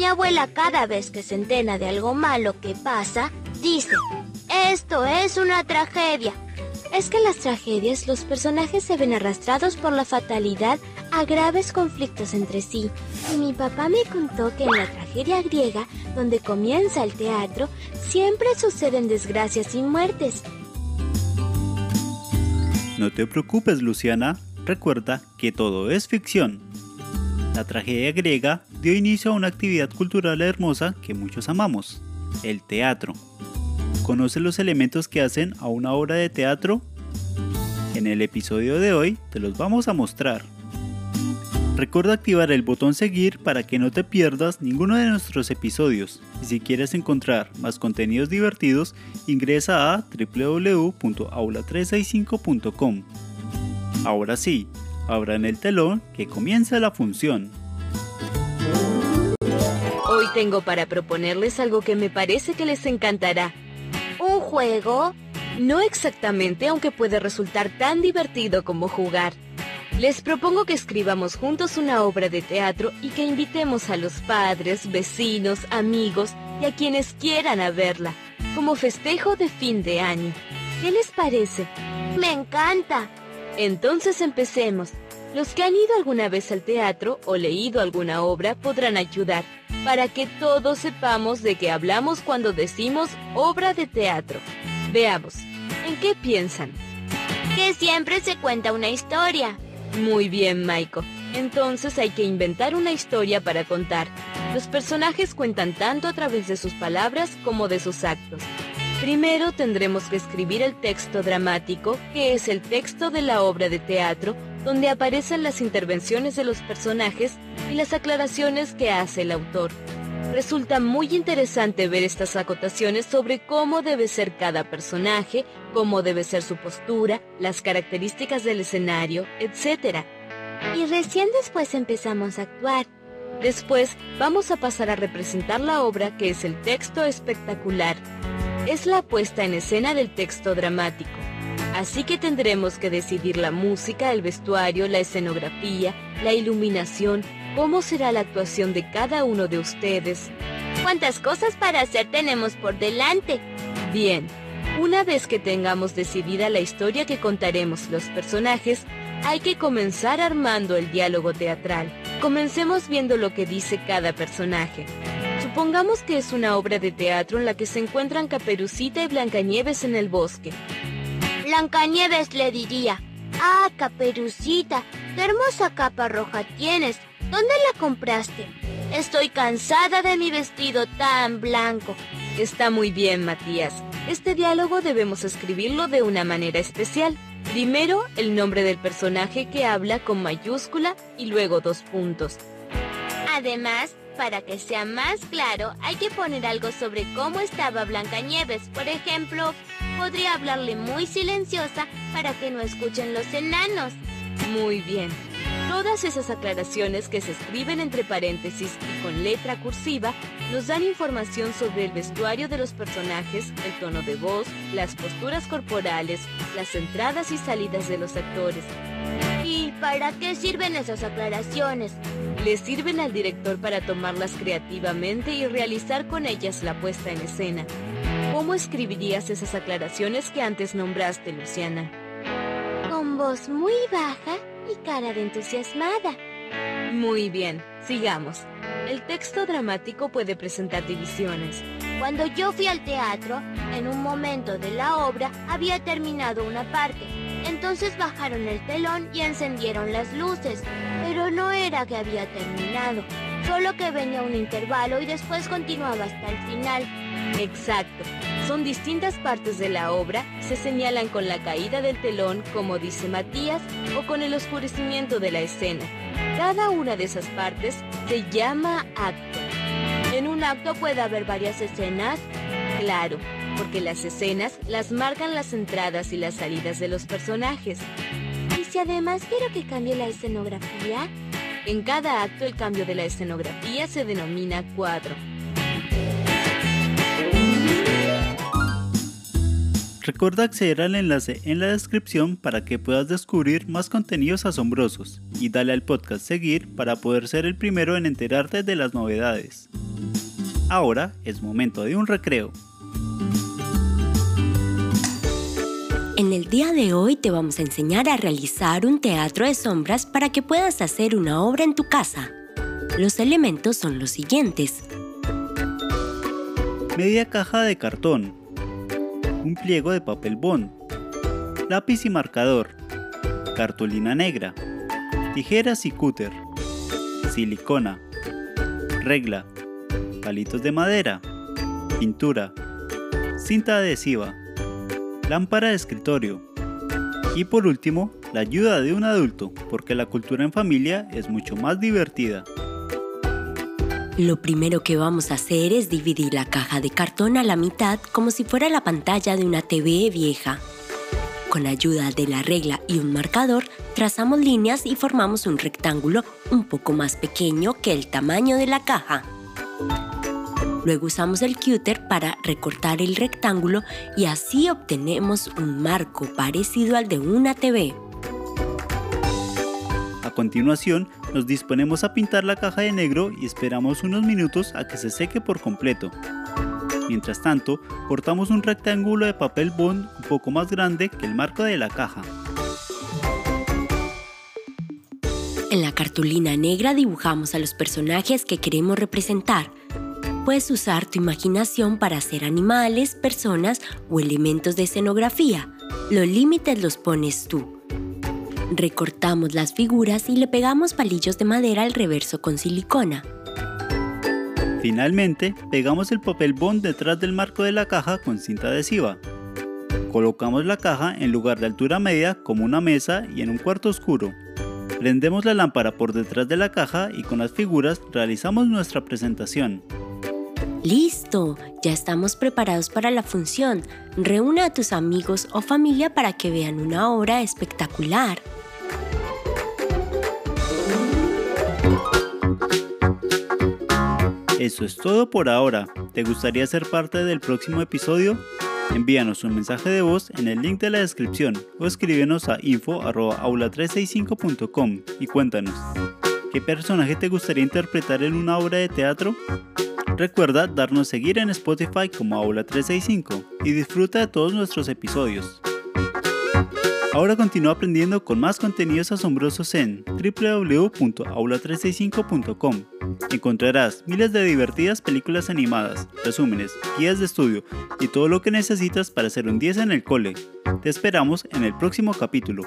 Mi abuela cada vez que se entera de algo malo que pasa, dice, esto es una tragedia. Es que en las tragedias los personajes se ven arrastrados por la fatalidad a graves conflictos entre sí. Y mi papá me contó que en la tragedia griega, donde comienza el teatro, siempre suceden desgracias y muertes. No te preocupes, Luciana. Recuerda que todo es ficción. La tragedia griega dio inicio a una actividad cultural hermosa que muchos amamos, el teatro. ¿Conoces los elementos que hacen a una obra de teatro? En el episodio de hoy te los vamos a mostrar. Recuerda activar el botón seguir para que no te pierdas ninguno de nuestros episodios. Y si quieres encontrar más contenidos divertidos, ingresa a www.aula365.com. Ahora sí, abran el telón que comienza la función. Hoy tengo para proponerles algo que me parece que les encantará. ¿Un juego? No exactamente, aunque puede resultar tan divertido como jugar. Les propongo que escribamos juntos una obra de teatro y que invitemos a los padres, vecinos, amigos y a quienes quieran a verla, como festejo de fin de año. ¿Qué les parece? Me encanta. Entonces empecemos. Los que han ido alguna vez al teatro o leído alguna obra podrán ayudar para que todos sepamos de qué hablamos cuando decimos obra de teatro. Veamos, ¿en qué piensan? Que siempre se cuenta una historia. Muy bien, Maiko. Entonces hay que inventar una historia para contar. Los personajes cuentan tanto a través de sus palabras como de sus actos. Primero tendremos que escribir el texto dramático, que es el texto de la obra de teatro, donde aparecen las intervenciones de los personajes y las aclaraciones que hace el autor. Resulta muy interesante ver estas acotaciones sobre cómo debe ser cada personaje, cómo debe ser su postura, las características del escenario, etc. Y recién después empezamos a actuar. Después vamos a pasar a representar la obra que es el texto espectacular. Es la puesta en escena del texto dramático. Así que tendremos que decidir la música, el vestuario, la escenografía, la iluminación, cómo será la actuación de cada uno de ustedes. ¿Cuántas cosas para hacer tenemos por delante? Bien, una vez que tengamos decidida la historia que contaremos los personajes, hay que comenzar armando el diálogo teatral. Comencemos viendo lo que dice cada personaje. Supongamos que es una obra de teatro en la que se encuentran Caperucita y Blancanieves en el bosque. Blancanieves le diría, Ah, Caperucita, qué hermosa capa roja tienes. ¿Dónde la compraste? Estoy cansada de mi vestido tan blanco. Está muy bien, Matías. Este diálogo debemos escribirlo de una manera especial. Primero, el nombre del personaje que habla con mayúscula y luego dos puntos. Además, para que sea más claro, hay que poner algo sobre cómo estaba Blancanieves. Por ejemplo, podría hablarle muy silenciosa para que no escuchen los enanos. Muy bien. Todas esas aclaraciones que se escriben entre paréntesis y con letra cursiva nos dan información sobre el vestuario de los personajes, el tono de voz, las posturas corporales, las entradas y salidas de los actores. ¿Y para qué sirven esas aclaraciones? Le sirven al director para tomarlas creativamente y realizar con ellas la puesta en escena. ¿Cómo escribirías esas aclaraciones que antes nombraste, Luciana? Con voz muy baja y cara de entusiasmada. Muy bien, sigamos. El texto dramático puede presentar divisiones. Cuando yo fui al teatro, en un momento de la obra había terminado una parte. Entonces bajaron el telón y encendieron las luces. Pero no era que había terminado, solo que venía un intervalo y después continuaba hasta el final. Exacto. Son distintas partes de la obra, se señalan con la caída del telón, como dice Matías, o con el oscurecimiento de la escena. Cada una de esas partes se llama acto. ¿En un acto puede haber varias escenas? Claro, porque las escenas las marcan las entradas y las salidas de los personajes. ¿Y si además quiero que cambie la escenografía? En cada acto el cambio de la escenografía se denomina cuadro. Recuerda acceder al enlace en la descripción para que puedas descubrir más contenidos asombrosos y dale al podcast seguir para poder ser el primero en enterarte de las novedades. Ahora es momento de un recreo. En el día de hoy te vamos a enseñar a realizar un teatro de sombras para que puedas hacer una obra en tu casa. Los elementos son los siguientes. Media caja de cartón. Un pliego de papel bond. Lápiz y marcador. Cartulina negra. Tijeras y cúter. Silicona. Regla. Palitos de madera. Pintura. Cinta adhesiva lámpara de escritorio. Y por último, la ayuda de un adulto, porque la cultura en familia es mucho más divertida. Lo primero que vamos a hacer es dividir la caja de cartón a la mitad como si fuera la pantalla de una TV vieja. Con ayuda de la regla y un marcador, trazamos líneas y formamos un rectángulo un poco más pequeño que el tamaño de la caja. Luego usamos el cutter para recortar el rectángulo y así obtenemos un marco parecido al de una TV. A continuación, nos disponemos a pintar la caja de negro y esperamos unos minutos a que se seque por completo. Mientras tanto, cortamos un rectángulo de papel bond un poco más grande que el marco de la caja. En la cartulina negra dibujamos a los personajes que queremos representar. Puedes usar tu imaginación para hacer animales, personas o elementos de escenografía. Los límites los pones tú. Recortamos las figuras y le pegamos palillos de madera al reverso con silicona. Finalmente, pegamos el papel bond detrás del marco de la caja con cinta adhesiva. Colocamos la caja en lugar de altura media como una mesa y en un cuarto oscuro. Prendemos la lámpara por detrás de la caja y con las figuras realizamos nuestra presentación. Listo, ya estamos preparados para la función. Reúne a tus amigos o familia para que vean una obra espectacular. Eso es todo por ahora. ¿Te gustaría ser parte del próximo episodio? Envíanos un mensaje de voz en el link de la descripción o escríbenos a info.aula365.com y cuéntanos, ¿qué personaje te gustaría interpretar en una obra de teatro? Recuerda darnos seguir en Spotify como Aula 365 y disfruta de todos nuestros episodios. Ahora continúa aprendiendo con más contenidos asombrosos en www.aula365.com. Encontrarás miles de divertidas películas animadas, resúmenes, guías de estudio y todo lo que necesitas para hacer un 10 en el cole. Te esperamos en el próximo capítulo.